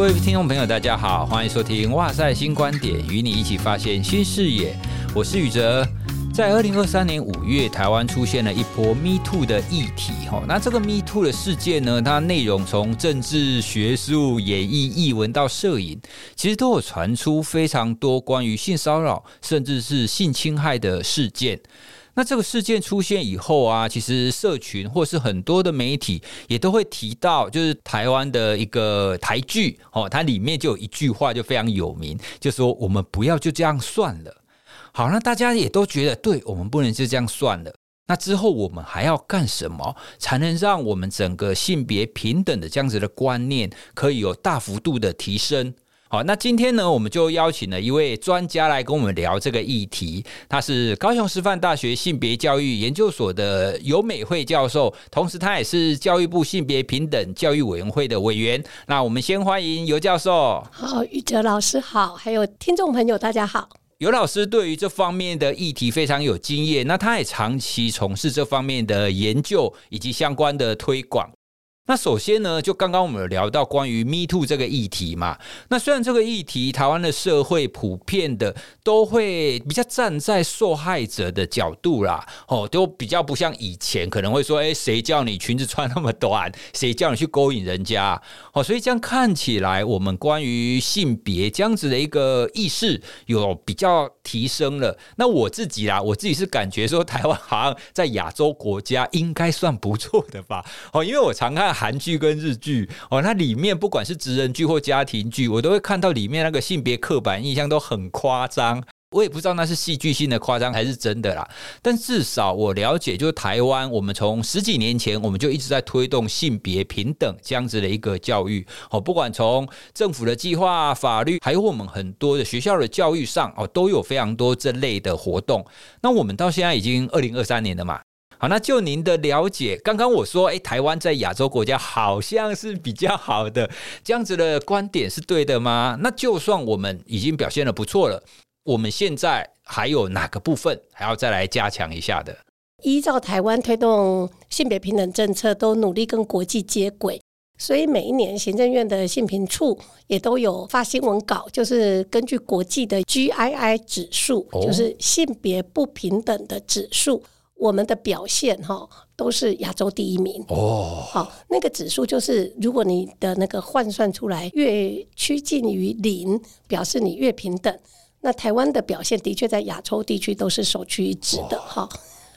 各位听众朋友，大家好，欢迎收听《哇塞新观点》，与你一起发现新视野。我是宇哲。在二零二三年五月，台湾出现了一波 Me Too 的议题。哈，那这个 Me Too 的事件呢，它内容从政治、学术、演艺、艺文到摄影，其实都有传出非常多关于性骚扰甚至是性侵害的事件。那这个事件出现以后啊，其实社群或是很多的媒体也都会提到，就是台湾的一个台剧哦，它里面就有一句话就非常有名，就说我们不要就这样算了。好，那大家也都觉得，对，我们不能就这样算了。那之后我们还要干什么，才能让我们整个性别平等的这样子的观念可以有大幅度的提升？好，那今天呢，我们就邀请了一位专家来跟我们聊这个议题。他是高雄师范大学性别教育研究所的尤美惠教授，同时他也是教育部性别平等教育委员会的委员。那我们先欢迎尤教授。好，玉哲老师好，还有听众朋友大家好。尤老师对于这方面的议题非常有经验，那他也长期从事这方面的研究以及相关的推广。那首先呢，就刚刚我们有聊到关于 Me Too 这个议题嘛。那虽然这个议题，台湾的社会普遍的都会比较站在受害者的角度啦，哦，都比较不像以前可能会说，哎，谁叫你裙子穿那么短？谁叫你去勾引人家？哦，所以这样看起来，我们关于性别这样子的一个意识有比较提升了。那我自己啦，我自己是感觉说，台湾好像在亚洲国家应该算不错的吧？哦，因为我常看。韩剧跟日剧哦，那里面不管是职人剧或家庭剧，我都会看到里面那个性别刻板印象都很夸张。我也不知道那是戏剧性的夸张还是真的啦。但至少我了解，就是台湾，我们从十几年前我们就一直在推动性别平等这样子的一个教育哦，不管从政府的计划、法律，还有我们很多的学校的教育上哦，都有非常多这类的活动。那我们到现在已经二零二三年了嘛。好，那就您的了解，刚刚我说，哎，台湾在亚洲国家好像是比较好的，这样子的观点是对的吗？那就算我们已经表现的不错了，我们现在还有哪个部分还要再来加强一下的？依照台湾推动性别平等政策，都努力跟国际接轨，所以每一年行政院的性平处也都有发新闻稿，就是根据国际的 GII 指数，哦、就是性别不平等的指数。我们的表现哈都是亚洲第一名哦。好，那个指数就是，如果你的那个换算出来越趋近于零，表示你越平等。那台湾的表现的确在亚洲地区都是首屈一指的哈。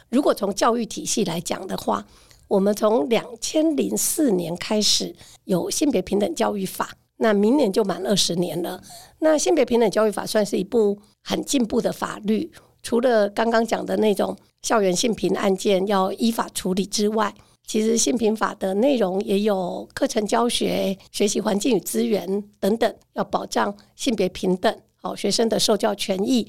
如果从教育体系来讲的话，我们从两千零四年开始有性别平等教育法，那明年就满二十年了。那性别平等教育法算是一部很进步的法律，除了刚刚讲的那种。校园性平案件要依法处理之外，其实性平法的内容也有课程教学、学习环境与资源等等，要保障性别平等，好学生的受教权益。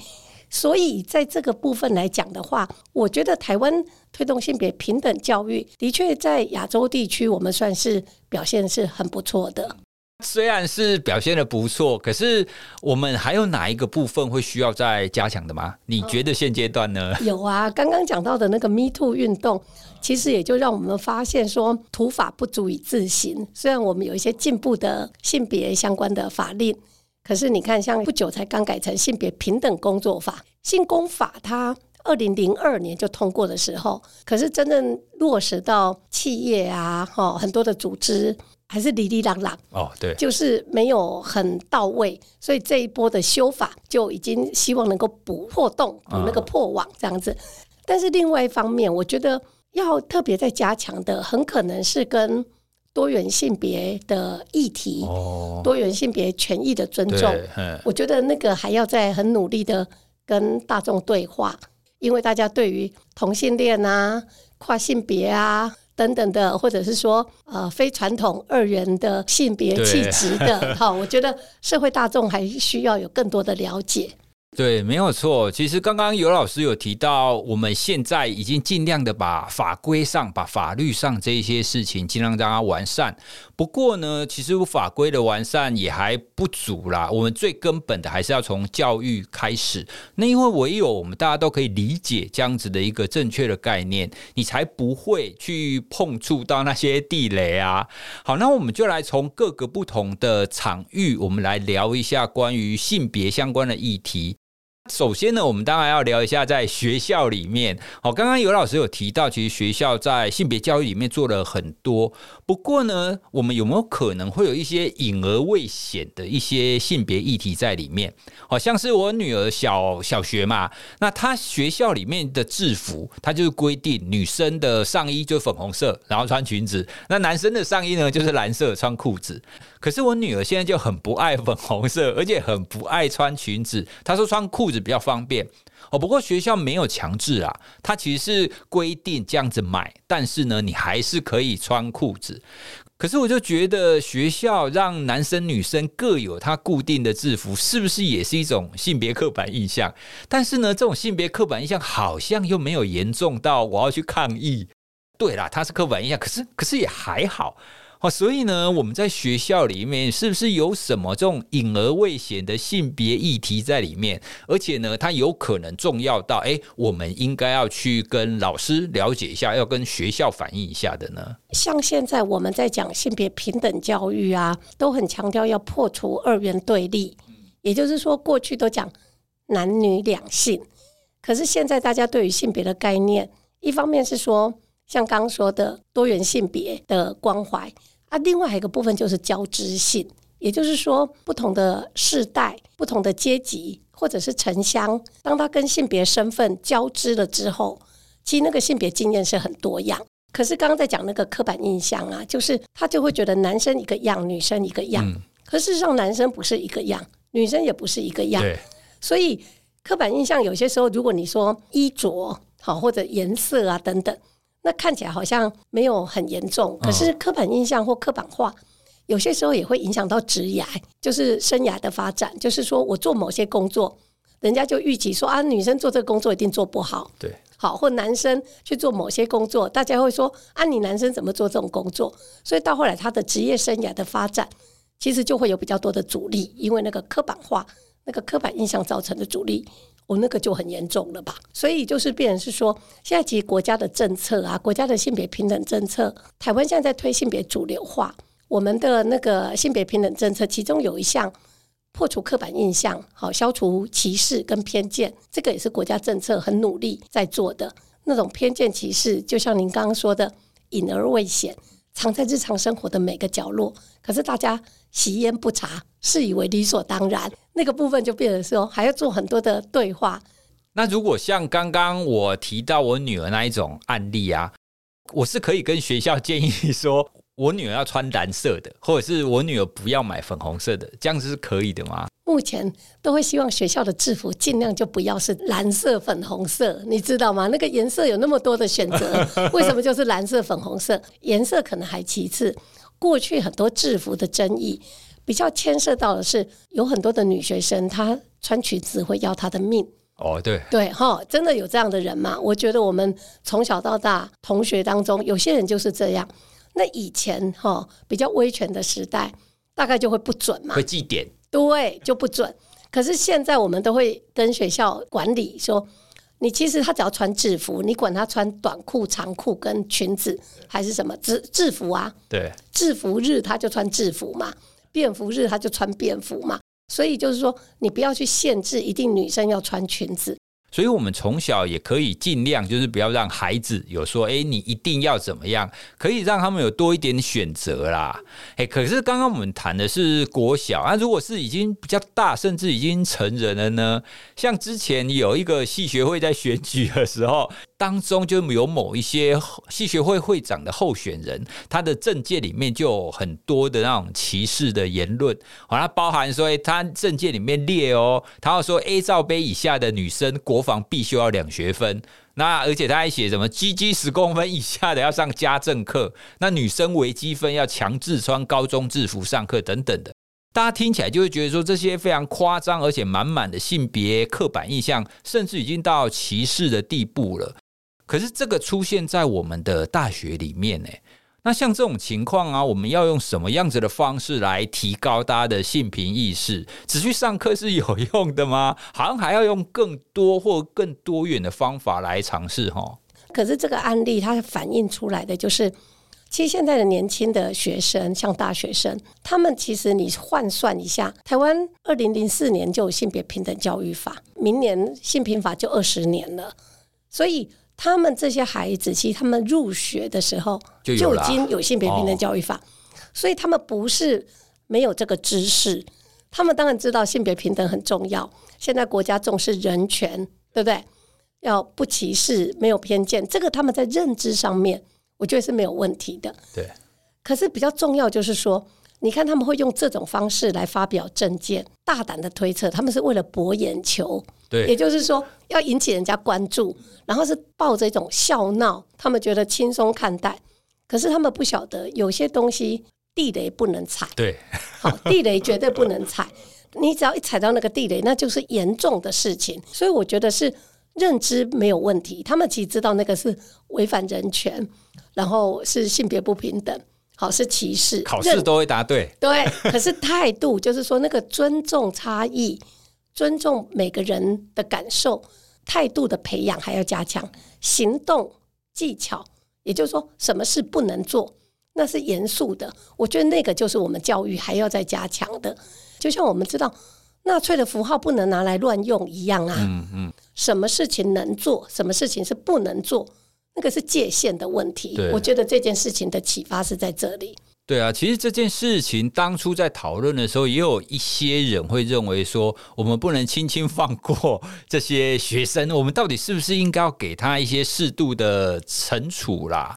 所以在这个部分来讲的话，我觉得台湾推动性别平等教育，的确在亚洲地区，我们算是表现是很不错的。虽然是表现得不错，可是我们还有哪一个部分会需要再加强的吗？你觉得现阶段呢？有啊，刚刚讲到的那个 Me Too 运动，其实也就让我们发现说，土法不足以自行。虽然我们有一些进步的性别相关的法令，可是你看，像不久才刚改成性别平等工作法，性工法，它二零零二年就通过的时候，可是真正落实到企业啊，哈，很多的组织。还是哩哩啷啷哦，对，就是没有很到位，所以这一波的修法就已经希望能够补破洞，补那个破网这样子。嗯、但是另外一方面，我觉得要特别再加强的，很可能是跟多元性别的议题、哦、多元性别权益的尊重。我觉得那个还要再很努力的跟大众对话，因为大家对于同性恋啊、跨性别啊。等等的，或者是说，呃，非传统二元的性别气质的，哈，我觉得社会大众还需要有更多的了解。对，没有错。其实刚刚尤老师有提到，我们现在已经尽量的把法规上、把法律上这些事情尽量让它完善。不过呢，其实法规的完善也还不足啦。我们最根本的还是要从教育开始。那因为唯有我们大家都可以理解这样子的一个正确的概念，你才不会去碰触到那些地雷啊。好，那我们就来从各个不同的场域，我们来聊一下关于性别相关的议题。首先呢，我们当然要聊一下在学校里面。好，刚刚尤老师有提到，其实学校在性别教育里面做了很多。不过呢，我们有没有可能会有一些隐而未显的一些性别议题在里面？好像是我女儿小小学嘛，那她学校里面的制服，她就是规定女生的上衣就粉红色，然后穿裙子；那男生的上衣呢，就是蓝色，穿裤子。可是我女儿现在就很不爱粉红色，而且很不爱穿裙子。她说穿裤比较方便哦。不过学校没有强制啊，她其实是规定这样子买，但是呢，你还是可以穿裤子。可是我就觉得学校让男生女生各有他固定的制服，是不是也是一种性别刻板印象？但是呢，这种性别刻板印象好像又没有严重到我要去抗议。对啦，它是刻板印象，可是可是也还好。哦，所以呢，我们在学校里面是不是有什么这种隐而未显的性别议题在里面？而且呢，它有可能重要到，哎，我们应该要去跟老师了解一下，要跟学校反映一下的呢？像现在我们在讲性别平等教育啊，都很强调要破除二元对立，也就是说，过去都讲男女两性，可是现在大家对于性别的概念，一方面是说，像刚刚说的多元性别的关怀。啊，另外还有一个部分就是交织性，也就是说，不同的世代、不同的阶级或者是城乡，当他跟性别身份交织了之后，其实那个性别经验是很多样。可是刚刚在讲那个刻板印象啊，就是他就会觉得男生一个样，女生一个样。嗯、可事实上，男生不是一个样，女生也不是一个样。所以刻板印象有些时候，如果你说衣着好或者颜色啊等等。那看起来好像没有很严重，可是刻板印象或刻板化，有些时候也会影响到职涯，就是生涯的发展。就是说我做某些工作，人家就预期说啊，女生做这个工作一定做不好，对，好，或男生去做某些工作，大家会说啊，你男生怎么做这种工作？所以到后来他的职业生涯的发展，其实就会有比较多的阻力，因为那个刻板化、那个刻板印象造成的阻力。我、那个就很严重了吧，所以就是变成是说，现在其实国家的政策啊，国家的性别平等政策，台湾现在在推性别主流化，我们的那个性别平等政策，其中有一项破除刻板印象，好消除歧视跟偏见，这个也是国家政策很努力在做的。那种偏见歧视，就像您刚刚说的，隐而未显，藏在日常生活的每个角落，可是大家习焉不察，视以为理所当然。那个部分就变成说，还要做很多的对话。那如果像刚刚我提到我女儿那一种案例啊，我是可以跟学校建议说，我女儿要穿蓝色的，或者是我女儿不要买粉红色的，这样子是可以的吗？目前都会希望学校的制服尽量就不要是蓝色、粉红色，你知道吗？那个颜色有那么多的选择，为什么就是蓝色、粉红色？颜色可能还其次。过去很多制服的争议。比较牵涉到的是，有很多的女学生，她穿裙子会要她的命。哦，对，对，哈，真的有这样的人吗？我觉得我们从小到大同学当中，有些人就是这样。那以前哈比较威权的时代，大概就会不准嘛，会记点，对，就不准。可是现在我们都会跟学校管理说，你其实他只要穿制服，你管他穿短裤、长裤跟裙子还是什么制制服啊？对，制服日他就穿制服嘛。便服日他就穿便服嘛，所以就是说，你不要去限制，一定女生要穿裙子。所以，我们从小也可以尽量，就是不要让孩子有说，哎，你一定要怎么样，可以让他们有多一点选择啦。哎，可是刚刚我们谈的是国小啊，如果是已经比较大，甚至已经成人了呢？像之前有一个系学会在选举的时候，当中就有某一些系学会会长的候选人，他的政界里面就有很多的那种歧视的言论，好，它包含说，他政界里面列哦，他要说 A 罩杯以下的女生国防必修要两学分，那而且他还写什么鸡鸡十公分以下的要上家政课，那女生微积分要强制穿高中制服上课等等的。大家听起来就会觉得说，这些非常夸张，而且满满的性别刻板印象，甚至已经到歧视的地步了。可是这个出现在我们的大学里面呢？那像这种情况啊，我们要用什么样子的方式来提高大家的性平意识？只去上课是有用的吗？好像还要用更多或更多元的方法来尝试哈。可是这个案例它反映出来的就是，其实现在的年轻的学生，像大学生，他们其实你换算一下，台湾二零零四年就有性别平等教育法，明年性平法就二十年了，所以。他们这些孩子，其实他们入学的时候就已经有性别平等教育法，所以他们不是没有这个知识。他们当然知道性别平等很重要。现在国家重视人权，对不对？要不歧视，没有偏见，这个他们在认知上面，我觉得是没有问题的。对。可是比较重要就是说，你看他们会用这种方式来发表政见，大胆的推测，他们是为了博眼球。对，也就是说要引起人家关注，然后是抱着一种笑闹，他们觉得轻松看待。可是他们不晓得有些东西地雷不能踩。对，好，地雷绝对不能踩。你只要一踩到那个地雷，那就是严重的事情。所以我觉得是认知没有问题，他们其实知道那个是违反人权，然后是性别不平等，好，是歧视。考试都会答对。对，可是态度就是说那个尊重差异。尊重每个人的感受，态度的培养还要加强，行动技巧，也就是说，什么事不能做，那是严肃的。我觉得那个就是我们教育还要再加强的。就像我们知道纳粹的符号不能拿来乱用一样啊。嗯嗯。什么事情能做，什么事情是不能做，那个是界限的问题。我觉得这件事情的启发是在这里。对啊，其实这件事情当初在讨论的时候，也有一些人会认为说，我们不能轻轻放过 这些学生，我们到底是不是应该要给他一些适度的惩处啦？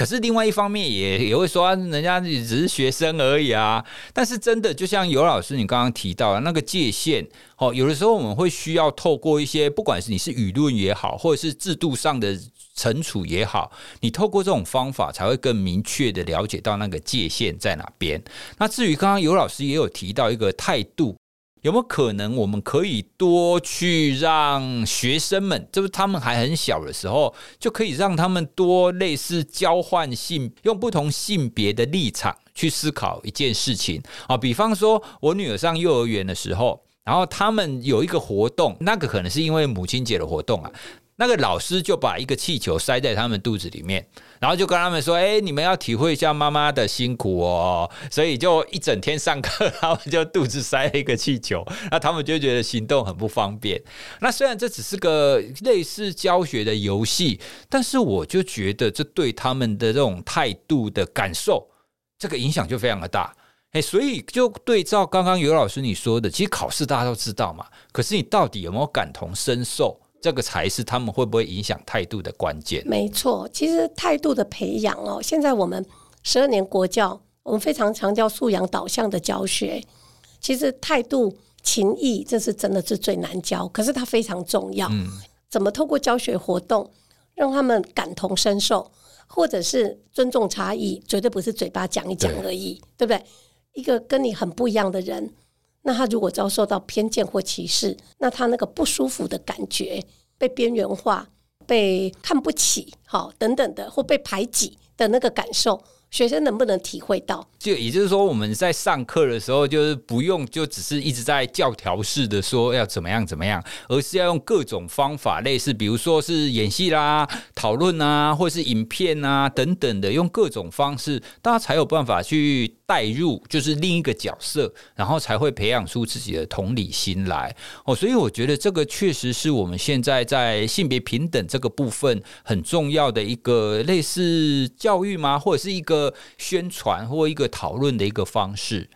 可是另外一方面也也会说，人家只是学生而已啊。但是真的，就像尤老师你刚刚提到的那个界限，哦，有的时候我们会需要透过一些，不管是你是舆论也好，或者是制度上的。惩处也好，你透过这种方法才会更明确的了解到那个界限在哪边。那至于刚刚尤老师也有提到一个态度，有没有可能我们可以多去让学生们，就是他们还很小的时候，就可以让他们多类似交换性，用不同性别的立场去思考一件事情啊。比方说，我女儿上幼儿园的时候，然后他们有一个活动，那个可能是因为母亲节的活动啊。那个老师就把一个气球塞在他们肚子里面，然后就跟他们说：“哎，你们要体会一下妈妈的辛苦哦。”所以就一整天上课，他们就肚子塞了一个气球，那他们就觉得行动很不方便。那虽然这只是个类似教学的游戏，但是我就觉得这对他们的这种态度的感受，这个影响就非常的大。哎，所以就对照刚刚尤老师你说的，其实考试大家都知道嘛，可是你到底有没有感同身受？这个才是他们会不会影响态度的关键。没错，其实态度的培养哦，现在我们十二年国教，我们非常强调素养导向的教学。其实态度、情谊，这是真的是最难教，可是它非常重要。嗯，怎么透过教学活动让他们感同身受，或者是尊重差异，绝对不是嘴巴讲一讲而已，对，对不对？一个跟你很不一样的人。那他如果遭受到偏见或歧视，那他那个不舒服的感觉，被边缘化、被看不起，好等等的，或被排挤的那个感受。学生能不能体会到？就也就是说，我们在上课的时候，就是不用就只是一直在教条式的说要怎么样怎么样，而是要用各种方法，类似比如说是演戏啦、讨论啊，或是影片啊等等的，用各种方式，大家才有办法去带入，就是另一个角色，然后才会培养出自己的同理心来。哦，所以我觉得这个确实是我们现在在性别平等这个部分很重要的一个类似教育吗？或者是一个。宣传或一个讨论的一个方式。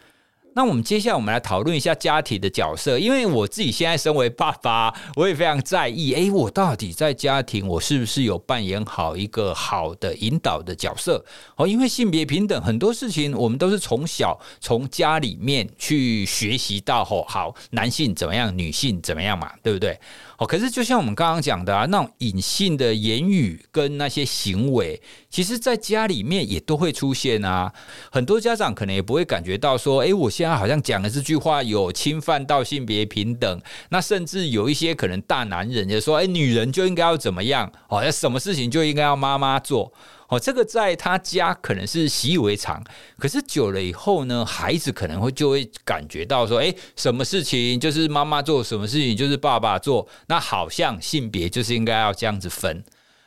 那我们接下来我们来讨论一下家庭的角色，因为我自己现在身为爸爸，我也非常在意。诶，我到底在家庭，我是不是有扮演好一个好的引导的角色？哦，因为性别平等很多事情，我们都是从小从家里面去学习到。哦，好，男性怎么样，女性怎么样嘛，对不对？哦，可是就像我们刚刚讲的啊，那种隐性的言语跟那些行为，其实在家里面也都会出现啊。很多家长可能也不会感觉到说，诶，我现在好像讲的这句话有侵犯到性别平等。那甚至有一些可能大男人就说，诶，女人就应该要怎么样？哦，要什么事情就应该要妈妈做。哦，这个在他家可能是习以为常，可是久了以后呢，孩子可能会就会感觉到说，哎，什么事情就是妈妈做，什么事情就是爸爸做，那好像性别就是应该要这样子分。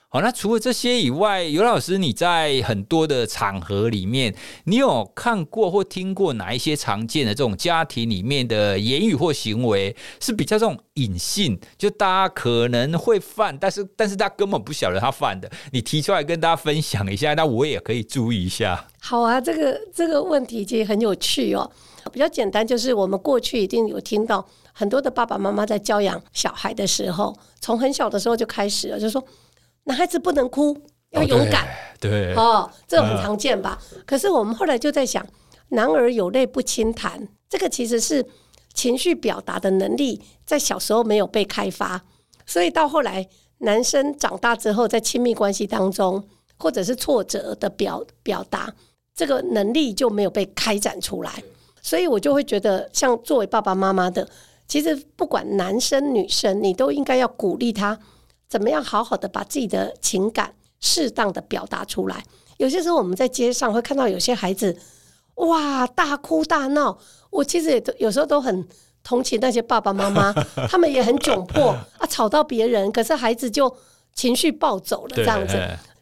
好，那除了这些以外，尤老师，你在很多的场合里面，你有看过或听过哪一些常见的这种家庭里面的言语或行为是比较这种隐性，就大家可能会犯，但是但是他根本不晓得他犯的，你提出来跟大家分享一下，那我也可以注意一下。好啊，这个这个问题其实很有趣哦。比较简单，就是我们过去一定有听到很多的爸爸妈妈在教养小孩的时候，从很小的时候就开始了，就说。男孩子不能哭，要勇敢。哦、对，对哦，这个很常见吧？嗯、可是我们后来就在想，男儿有泪不轻弹，这个其实是情绪表达的能力在小时候没有被开发，所以到后来男生长大之后，在亲密关系当中，或者是挫折的表表达，这个能力就没有被开展出来。所以我就会觉得，像作为爸爸妈妈的，其实不管男生女生，你都应该要鼓励他。怎么样好好的把自己的情感适当的表达出来？有些时候我们在街上会看到有些孩子，哇，大哭大闹。我其实也都有时候都很同情那些爸爸妈妈，他们也很窘迫啊，吵到别人，可是孩子就情绪暴走了，这样子，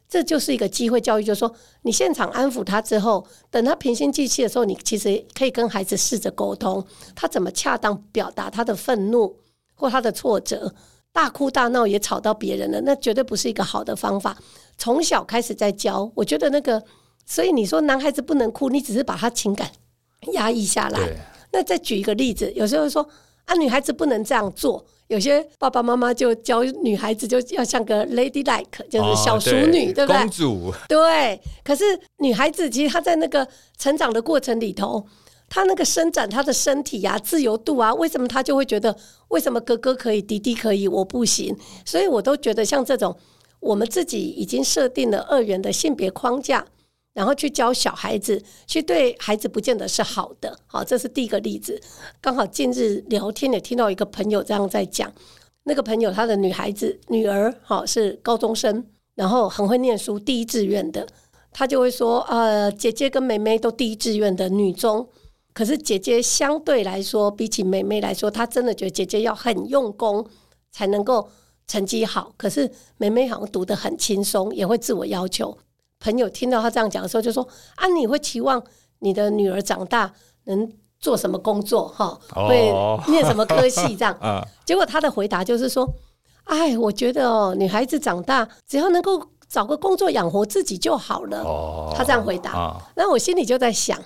这就是一个机会教育，就是说你现场安抚他之后，等他平心静气的时候，你其实可以跟孩子试着沟通，他怎么恰当表达他的愤怒或他的挫折。大哭大闹也吵到别人了，那绝对不是一个好的方法。从小开始在教，我觉得那个，所以你说男孩子不能哭，你只是把他情感压抑下来。那再举一个例子，有时候说啊，女孩子不能这样做，有些爸爸妈妈就教女孩子就要像个 lady like，就是小淑女，哦、对，对不对？公主。对。可是女孩子其实她在那个成长的过程里头。他那个伸展他的身体呀、啊，自由度啊，为什么他就会觉得为什么哥哥可以，弟弟可以，我不行？所以我都觉得像这种我们自己已经设定了二元的性别框架，然后去教小孩子，去对孩子不见得是好的。好，这是第一个例子。刚好近日聊天也听到一个朋友这样在讲，那个朋友他的女孩子女儿好是高中生，然后很会念书，第一志愿的，他就会说呃，姐姐跟妹妹都第一志愿的女中。可是姐姐相对来说，比起妹妹来说，她真的觉得姐姐要很用功才能够成绩好。可是妹妹好像读得很轻松，也会自我要求。朋友听到她这样讲的时候，就说：“啊，你会期望你的女儿长大能做什么工作？哈，会念什么科系？这样。”结果她的回答就是说：“哎，我觉得哦，女孩子长大只要能够找个工作养活自己就好了。”她这样回答。那我心里就在想。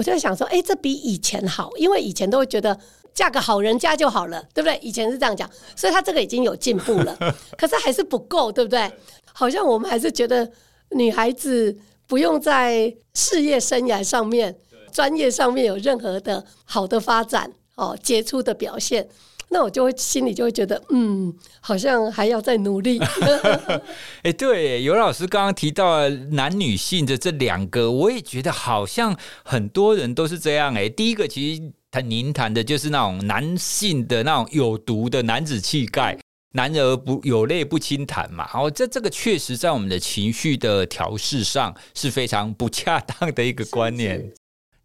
我就在想说，哎、欸，这比以前好，因为以前都会觉得嫁个好人家就好了，对不对？以前是这样讲，所以他这个已经有进步了，可是还是不够，对不对？好像我们还是觉得女孩子不用在事业生涯上面、专业上面有任何的好的发展哦，杰出的表现。那我就会心里就会觉得，嗯，好像还要再努力。哎、欸，对，尤老师刚刚提到男女性的这两个，我也觉得好像很多人都是这样。哎，第一个其实谈您谈的就是那种男性的那种有毒的男子气概，男儿不有泪不轻弹嘛。然后这这个确实在我们的情绪的调试上是非常不恰当的一个观念。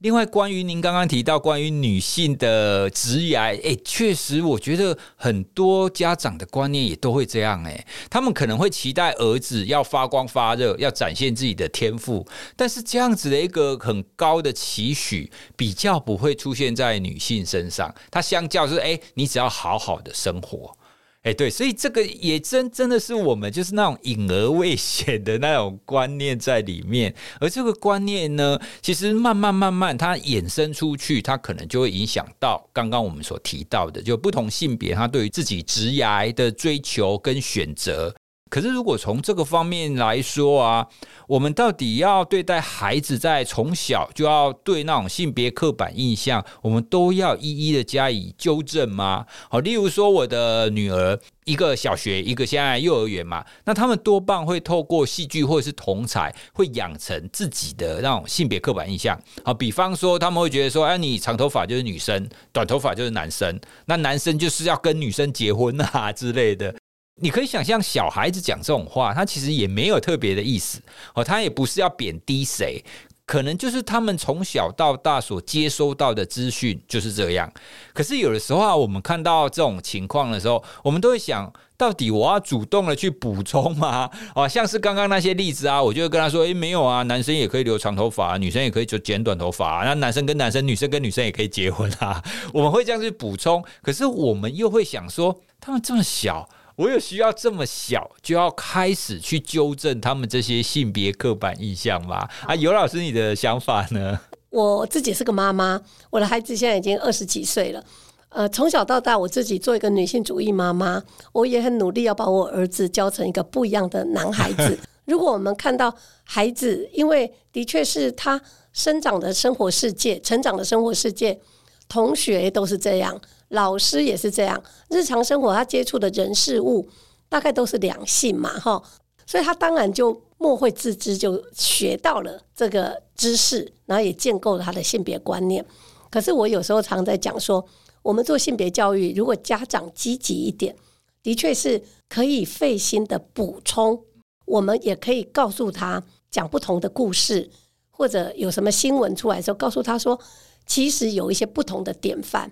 另外，关于您刚刚提到关于女性的职业，哎，确实，我觉得很多家长的观念也都会这样，哎，他们可能会期待儿子要发光发热，要展现自己的天赋，但是这样子的一个很高的期许，比较不会出现在女性身上。它相较是，哎，你只要好好的生活。哎，对，所以这个也真真的是我们就是那种隐而未显的那种观念在里面，而这个观念呢，其实慢慢慢慢它衍生出去，它可能就会影响到刚刚我们所提到的，就不同性别他对于自己职涯的追求跟选择。可是如果从这个方面来说啊，我们到底要对待孩子在从小就要对那种性别刻板印象，我们都要一一的加以纠正吗？好，例如说我的女儿。一个小学，一个现在幼儿园嘛，那他们多半会透过戏剧或者是同才，会养成自己的那种性别刻板印象。好，比方说他们会觉得说，哎，你长头发就是女生，短头发就是男生，那男生就是要跟女生结婚啊之类的。你可以想象，小孩子讲这种话，他其实也没有特别的意思，哦，他也不是要贬低谁。可能就是他们从小到大所接收到的资讯就是这样。可是有的时候啊，我们看到这种情况的时候，我们都会想到底我要主动的去补充吗？啊，像是刚刚那些例子啊，我就会跟他说：“诶，没有啊，男生也可以留长头发，女生也可以就剪短头发。那男生跟男生，女生跟女生也可以结婚啊。”我们会这样去补充。可是我们又会想说，他们这么小。我有需要这么小就要开始去纠正他们这些性别刻板印象吗？啊，尤老师，你的想法呢？我自己是个妈妈，我的孩子现在已经二十几岁了。呃，从小到大，我自己做一个女性主义妈妈，我也很努力要把我儿子教成一个不一样的男孩子。如果我们看到孩子，因为的确是他生长的生活世界、成长的生活世界，同学都是这样。老师也是这样，日常生活他接触的人事物大概都是两性嘛，哈，所以他当然就默会自知，就学到了这个知识，然后也建构了他的性别观念。可是我有时候常在讲说，我们做性别教育，如果家长积极一点，的确是可以费心的补充。我们也可以告诉他讲不同的故事，或者有什么新闻出来的时候，告诉他说，其实有一些不同的典范。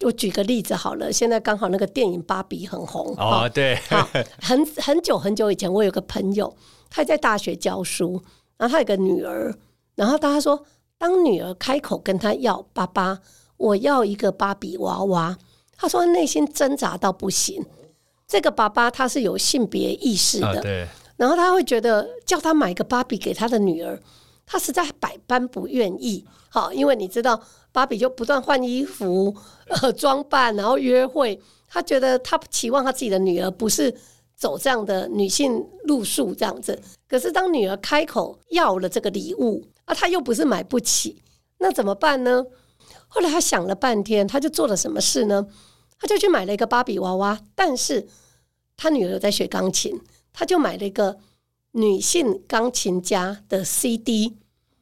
我举个例子好了，现在刚好那个电影《芭比》很红哦，对，很很久很久以前，我有个朋友，他在大学教书，然后他有个女儿，然后他说，当女儿开口跟他要爸爸，我要一个芭比娃娃，他说内心挣扎到不行。这个爸爸他是有性别意识的，对，然后他会觉得叫他买个芭比给他的女儿，他实在百般不愿意。好，因为你知道。芭比就不断换衣服、呃装扮，然后约会。他觉得他期望他自己的女儿不是走这样的女性路数这样子。可是当女儿开口要了这个礼物，啊，他又不是买不起，那怎么办呢？后来他想了半天，他就做了什么事呢？他就去买了一个芭比娃娃，但是他女儿在学钢琴，他就买了一个女性钢琴家的 CD，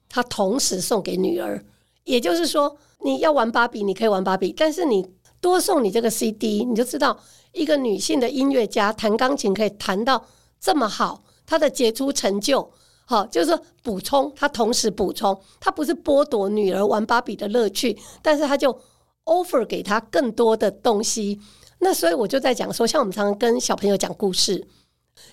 他同时送给女儿。也就是说，你要玩芭比，你可以玩芭比，但是你多送你这个 CD，你就知道一个女性的音乐家弹钢琴可以弹到这么好，她的杰出成就，好，就是说补充，她同时补充，她不是剥夺女儿玩芭比的乐趣，但是她就 offer 给她更多的东西。那所以我就在讲说，像我们常常跟小朋友讲故事，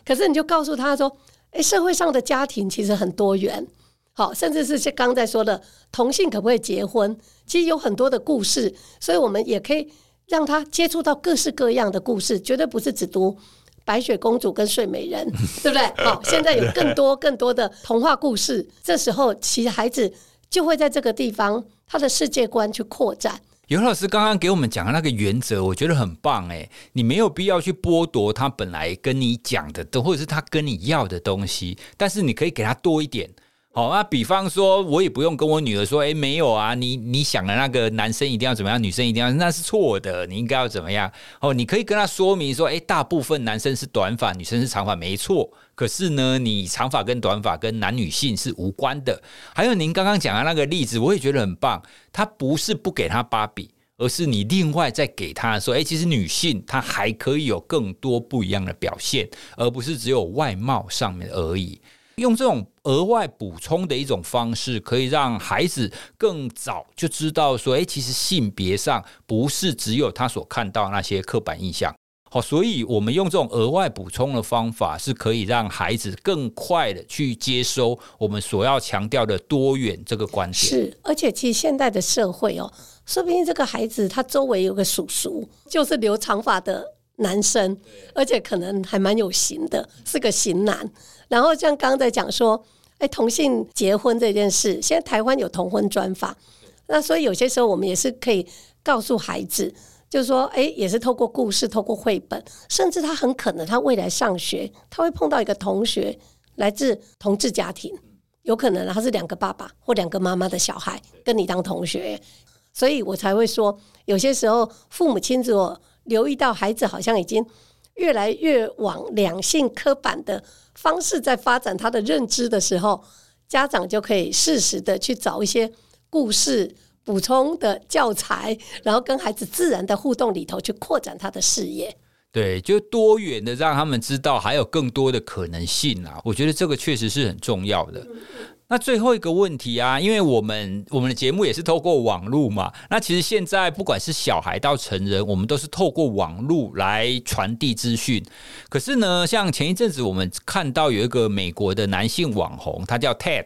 可是你就告诉他说，诶，社会上的家庭其实很多元。好，甚至是像刚才说的同性可不可以结婚？其实有很多的故事，所以我们也可以让他接触到各式各样的故事，绝对不是只读白雪公主跟睡美人，对不对？好，现在有更多 更多的童话故事，这时候其实孩子就会在这个地方他的世界观去扩展。尤老师刚刚给我们讲的那个原则，我觉得很棒诶，你没有必要去剥夺他本来跟你讲的，或者是他跟你要的东西，但是你可以给他多一点。好，那比方说，我也不用跟我女儿说，哎，没有啊，你你想的那个男生一定要怎么样，女生一定要，那是错的，你应该要怎么样？哦，你可以跟他说明说，哎，大部分男生是短发，女生是长发，没错。可是呢，你长发跟短发跟男女性是无关的。还有您刚刚讲的那个例子，我也觉得很棒。他不是不给他芭比，而是你另外再给他说，哎，其实女性她还可以有更多不一样的表现，而不是只有外貌上面而已。用这种额外补充的一种方式，可以让孩子更早就知道说，诶，其实性别上不是只有他所看到那些刻板印象。好，所以我们用这种额外补充的方法，是可以让孩子更快的去接收我们所要强调的多元这个观点。是，而且其实现在的社会哦，说不定这个孩子他周围有个叔叔，就是留长发的男生，而且可能还蛮有型的，是个型男。然后像刚刚在讲说，哎，同性结婚这件事，现在台湾有同婚专法，那所以有些时候我们也是可以告诉孩子，就是说，哎，也是透过故事，透过绘本，甚至他很可能他未来上学，他会碰到一个同学来自同志家庭，有可能他是两个爸爸或两个妈妈的小孩跟你当同学，所以我才会说，有些时候父母亲如果留意到孩子好像已经越来越往两性刻板的方式在发展他的认知的时候，家长就可以适时的去找一些故事。补充的教材，然后跟孩子自然的互动里头去扩展他的视野，对，就多元的让他们知道还有更多的可能性啊！我觉得这个确实是很重要的。那最后一个问题啊，因为我们我们的节目也是透过网络嘛，那其实现在不管是小孩到成人，我们都是透过网络来传递资讯。可是呢，像前一阵子我们看到有一个美国的男性网红，他叫 Ted。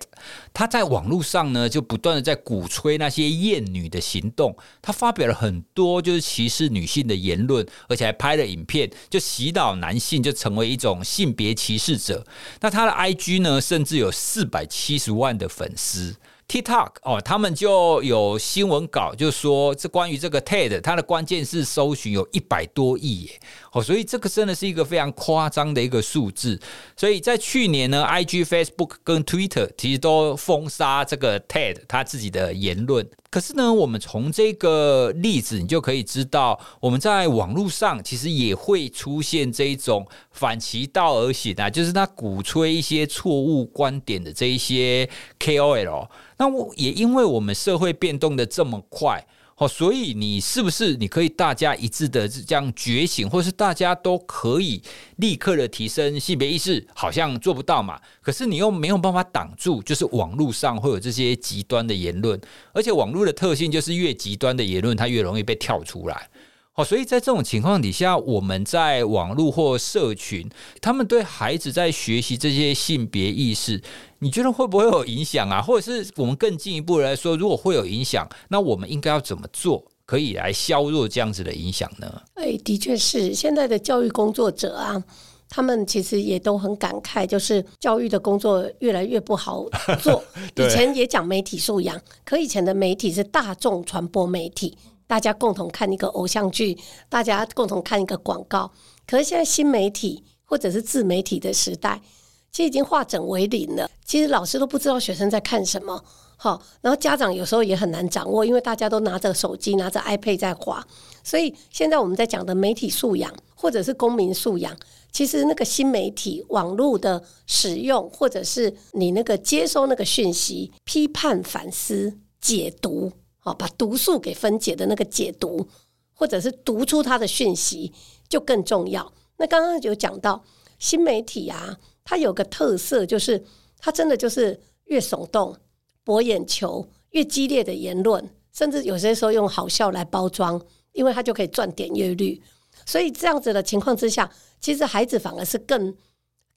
他在网络上呢，就不断的在鼓吹那些厌女的行动。他发表了很多就是歧视女性的言论，而且还拍了影片，就洗脑男性就成为一种性别歧视者。那他的 IG 呢，甚至有四百七十万的粉丝。TikTok 哦，他们就有新闻稿，就说这关于这个 TED，它的关键是搜寻有一百多亿耶，哦，所以这个真的是一个非常夸张的一个数字。所以在去年呢，IG、Facebook 跟 Twitter 其实都封杀这个 TED 他自己的言论。可是呢，我们从这个例子，你就可以知道，我们在网络上其实也会出现这一种反其道而行啊，就是他鼓吹一些错误观点的这一些 KOL。那我也因为我们社会变动的这么快。哦，所以你是不是你可以大家一致的这样觉醒，或是大家都可以立刻的提升性别意识？好像做不到嘛。可是你又没有办法挡住，就是网络上会有这些极端的言论，而且网络的特性就是越极端的言论，它越容易被跳出来。好，所以在这种情况底下，我们在网络或社群，他们对孩子在学习这些性别意识，你觉得会不会有影响啊？或者是我们更进一步来说，如果会有影响，那我们应该要怎么做，可以来削弱这样子的影响呢？哎，的确是现在的教育工作者啊，他们其实也都很感慨，就是教育的工作越来越不好做。以前也讲媒体素养，可以前的媒体是大众传播媒体。大家共同看一个偶像剧，大家共同看一个广告。可是现在新媒体或者是自媒体的时代，其实已经化整为零了。其实老师都不知道学生在看什么，好，然后家长有时候也很难掌握，因为大家都拿着手机、拿着 iPad 在滑。所以现在我们在讲的媒体素养或者是公民素养，其实那个新媒体网络的使用，或者是你那个接收那个讯息、批判、反思、解读。好，把毒素给分解的那个解毒，或者是读出它的讯息，就更重要。那刚刚有讲到新媒体啊，它有个特色，就是它真的就是越耸动、博眼球、越激烈的言论，甚至有些时候用好笑来包装，因为它就可以赚点阅率。所以这样子的情况之下，其实孩子反而是更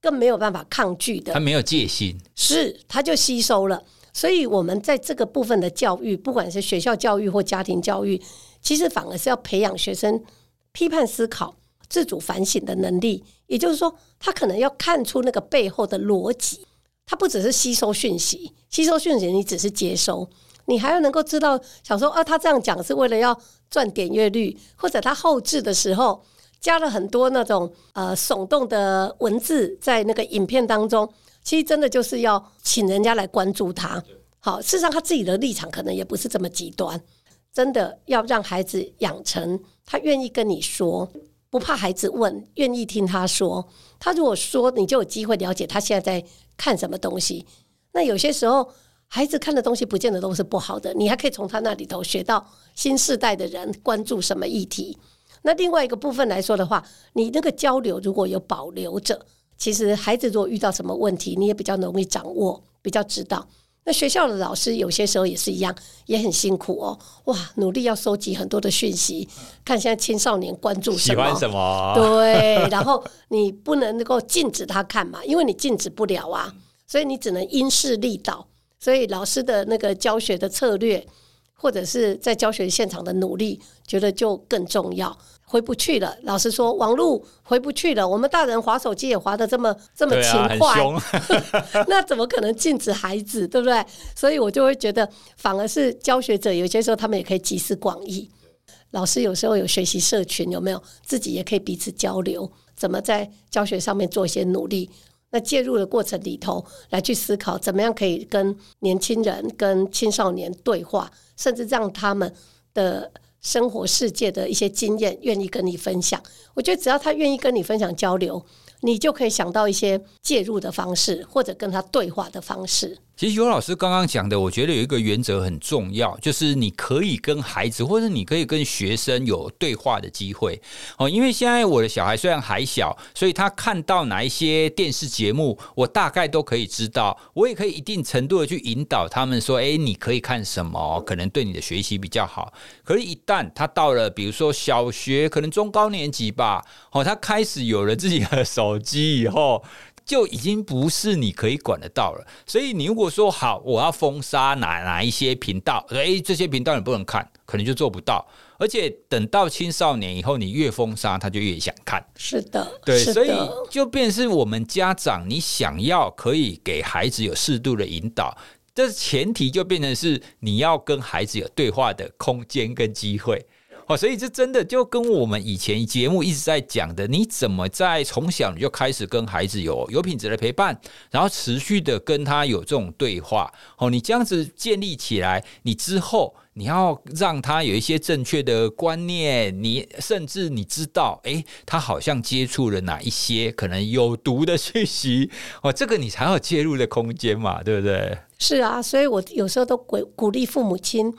更没有办法抗拒的。他没有戒心，是他就吸收了。所以，我们在这个部分的教育，不管是学校教育或家庭教育，其实反而是要培养学生批判思考、自主反省的能力。也就是说，他可能要看出那个背后的逻辑，他不只是吸收讯息，吸收讯息你只是接收，你还要能够知道，想说啊，他这样讲是为了要赚点阅率，或者他后置的时候加了很多那种呃耸动的文字在那个影片当中。其实真的就是要请人家来关注他，好，事实上他自己的立场可能也不是这么极端，真的要让孩子养成他愿意跟你说，不怕孩子问，愿意听他说。他如果说，你就有机会了解他现在在看什么东西。那有些时候，孩子看的东西不见得都是不好的，你还可以从他那里头学到新世代的人关注什么议题。那另外一个部分来说的话，你那个交流如果有保留着。其实孩子如果遇到什么问题，你也比较容易掌握，比较知道。那学校的老师有些时候也是一样，也很辛苦哦。哇，努力要收集很多的讯息，看现在青少年关注什么，喜欢什么。对，然后你不能够禁止他看嘛，因为你禁止不了啊，所以你只能因势利导。所以老师的那个教学的策略，或者是在教学现场的努力，觉得就更重要。回不去了。老实说，网络回不去了。我们大人划手机也划得这么这么勤快，啊、那怎么可能禁止孩子，对不对？所以我就会觉得，反而是教学者有些时候他们也可以集思广益。老师有时候有学习社群，有没有？自己也可以彼此交流，怎么在教学上面做一些努力？那介入的过程里头，来去思考怎么样可以跟年轻人、跟青少年对话，甚至让他们的生活世界的一些经验愿意跟你分享。我觉得只要他愿意跟你分享交流，你就可以想到一些介入的方式，或者跟他对话的方式。其实尤老师刚刚讲的，我觉得有一个原则很重要，就是你可以跟孩子，或者你可以跟学生有对话的机会哦。因为现在我的小孩虽然还小，所以他看到哪一些电视节目，我大概都可以知道，我也可以一定程度的去引导他们说：“哎，你可以看什么？可能对你的学习比较好。”可是，一旦他到了比如说小学，可能中高年级吧，哦，他开始有了自己的手机以后。就已经不是你可以管得到了，所以你如果说好，我要封杀哪哪一些频道，诶，这些频道你不能看，可能就做不到。而且等到青少年以后，你越封杀，他就越想看。是的，对，所以就变成是我们家长，你想要可以给孩子有适度的引导，这前提就变成是你要跟孩子有对话的空间跟机会。哦，所以这真的就跟我们以前节目一直在讲的，你怎么在从小你就开始跟孩子有有品质的陪伴，然后持续的跟他有这种对话。哦，你这样子建立起来，你之后你要让他有一些正确的观念，你甚至你知道，诶，他好像接触了哪一些可能有毒的讯息，哦，这个你才有介入的空间嘛，对不对？是啊，所以我有时候都鼓鼓励父母亲，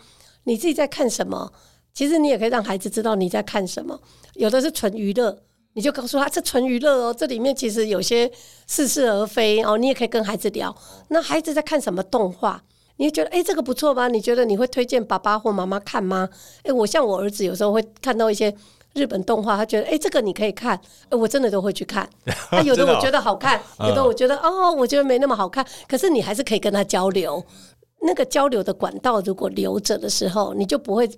你自己在看什么？其实你也可以让孩子知道你在看什么，有的是纯娱乐，你就告诉他这纯娱乐哦，这里面其实有些似是而非哦。你也可以跟孩子聊，那孩子在看什么动画，你觉得诶，这个不错吧？你觉得你会推荐爸爸或妈妈看吗？诶，我像我儿子有时候会看到一些日本动画，他觉得诶，这个你可以看，我真的都会去看。那有的我觉得好看，有的我觉得哦，我觉得没那么好看，可是你还是可以跟他交流。那个交流的管道如果留着的时候，你就不会。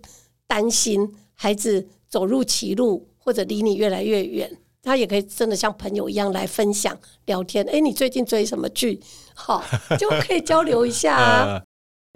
担心孩子走入歧路，或者离你越来越远，他也可以真的像朋友一样来分享聊天。诶，你最近追什么剧？好，就可以交流一下啊。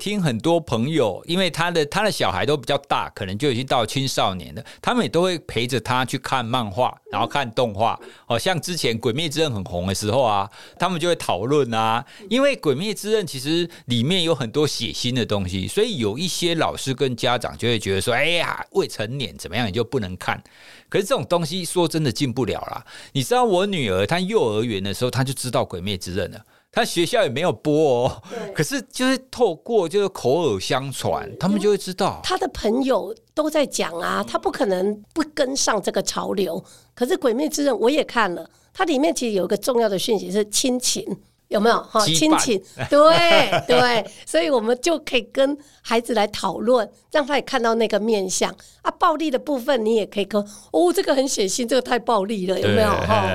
听很多朋友，因为他的他的小孩都比较大，可能就已经到青少年了。他们也都会陪着他去看漫画，然后看动画。好像之前《鬼灭之刃》很红的时候啊，他们就会讨论啊。因为《鬼灭之刃》其实里面有很多血腥的东西，所以有一些老师跟家长就会觉得说：“哎呀，未成年怎么样，你就不能看。”可是这种东西说真的进不了啦。你知道我女儿她幼儿园的时候，她就知道《鬼灭之刃》了。他学校也没有播哦，可是就是透过就是口耳相传，他们就会知道。他的朋友都在讲啊，他不可能不跟上这个潮流。可是《鬼灭之刃》我也看了，它里面其实有一个重要的讯息是亲情，有没有？哈，亲情，对对，所以我们就可以跟孩子来讨论，让他也看到那个面相啊。暴力的部分你也可以跟，哦，这个很血腥，这个太暴力了，有没有？哈。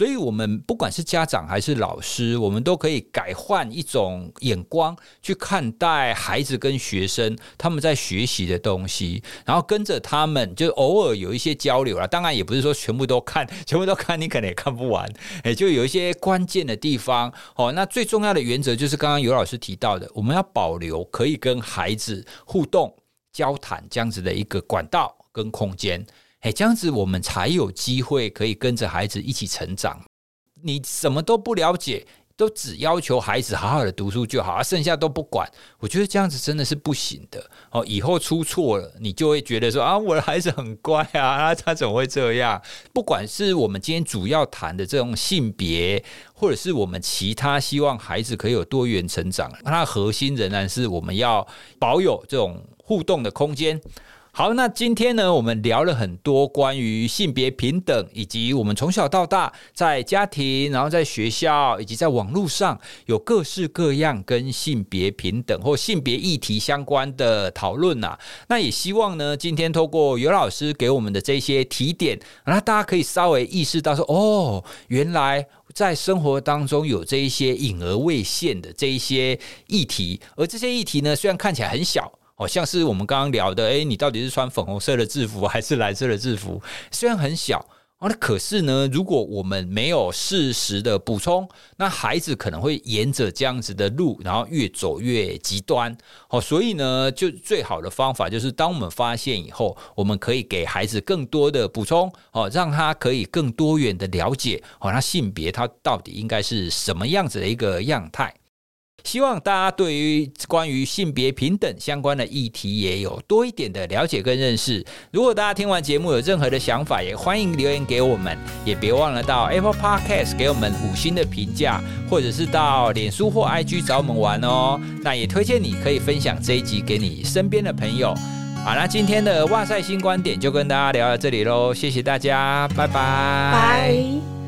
所以，我们不管是家长还是老师，我们都可以改换一种眼光去看待孩子跟学生他们在学习的东西，然后跟着他们，就偶尔有一些交流啦。当然，也不是说全部都看，全部都看，你可能也看不完。哎，就有一些关键的地方哦。那最重要的原则就是刚刚尤老师提到的，我们要保留可以跟孩子互动、交谈这样子的一个管道跟空间。哎，这样子我们才有机会可以跟着孩子一起成长。你什么都不了解，都只要求孩子好好的读书就好，剩下都不管。我觉得这样子真的是不行的。哦，以后出错了，你就会觉得说啊，我的孩子很乖啊，他怎么会这样？不管是我们今天主要谈的这种性别，或者是我们其他希望孩子可以有多元成长，那核心仍然是我们要保有这种互动的空间。好，那今天呢，我们聊了很多关于性别平等，以及我们从小到大在家庭，然后在学校，以及在网络上有各式各样跟性别平等或性别议题相关的讨论呐。那也希望呢，今天透过尤老师给我们的这些提点，那大家可以稍微意识到说，哦，原来在生活当中有这一些隐而未现的这一些议题，而这些议题呢，虽然看起来很小。好像是我们刚刚聊的，诶，你到底是穿粉红色的制服还是蓝色的制服？虽然很小，哦，那可是呢，如果我们没有适时的补充，那孩子可能会沿着这样子的路，然后越走越极端。哦，所以呢，就最好的方法就是，当我们发现以后，我们可以给孩子更多的补充，哦，让他可以更多元的了解，哦，他性别他到底应该是什么样子的一个样态。希望大家对于关于性别平等相关的议题也有多一点的了解跟认识。如果大家听完节目有任何的想法，也欢迎留言给我们，也别忘了到 Apple Podcast 给我们五星的评价，或者是到脸书或 IG 找我们玩哦。那也推荐你可以分享这一集给你身边的朋友。好，那今天的哇塞新观点就跟大家聊到这里喽，谢谢大家，拜拜。拜。